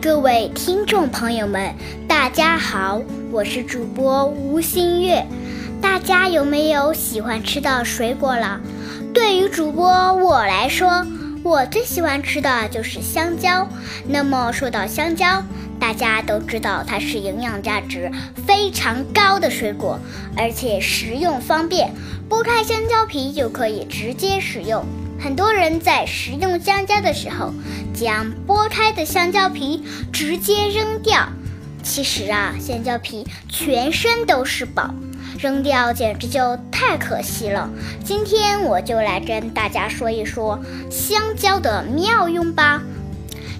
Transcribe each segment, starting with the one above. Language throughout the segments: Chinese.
各位听众朋友们，大家好，我是主播吴新月。大家有没有喜欢吃的水果了？对于主播我来说，我最喜欢吃的就是香蕉。那么说到香蕉，大家都知道它是营养价值非常高的水果，而且食用方便，剥开香蕉皮就可以直接食用。很多人在食用香蕉的时候，将剥开的香蕉皮直接扔掉。其实啊，香蕉皮全身都是宝，扔掉简直就太可惜了。今天我就来跟大家说一说香蕉的妙用吧。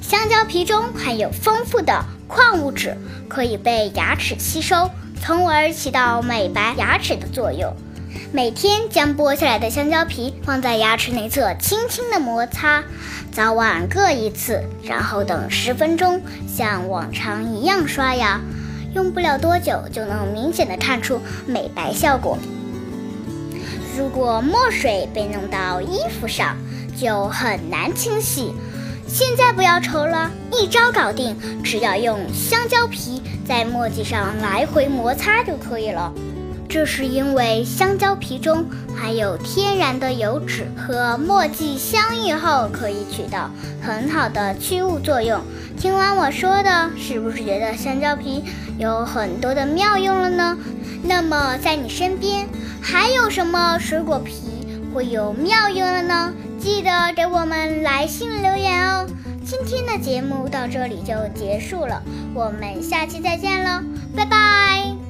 香蕉皮中含有丰富的矿物质，可以被牙齿吸收，从而起到美白牙齿的作用。每天将剥下来的香蕉皮放在牙齿内侧，轻轻的摩擦，早晚各一次，然后等十分钟，像往常一样刷牙，用不了多久就能明显的看出美白效果。如果墨水被弄到衣服上，就很难清洗。现在不要愁了，一招搞定，只要用香蕉皮在墨迹上来回摩擦就可以了。这是因为香蕉皮中含有天然的油脂，和墨迹相遇后可以起到很好的去污作用。听完我说的，是不是觉得香蕉皮有很多的妙用了呢？那么在你身边还有什么水果皮会有妙用了呢？记得给我们来信留言哦。今天的节目到这里就结束了，我们下期再见喽，拜拜。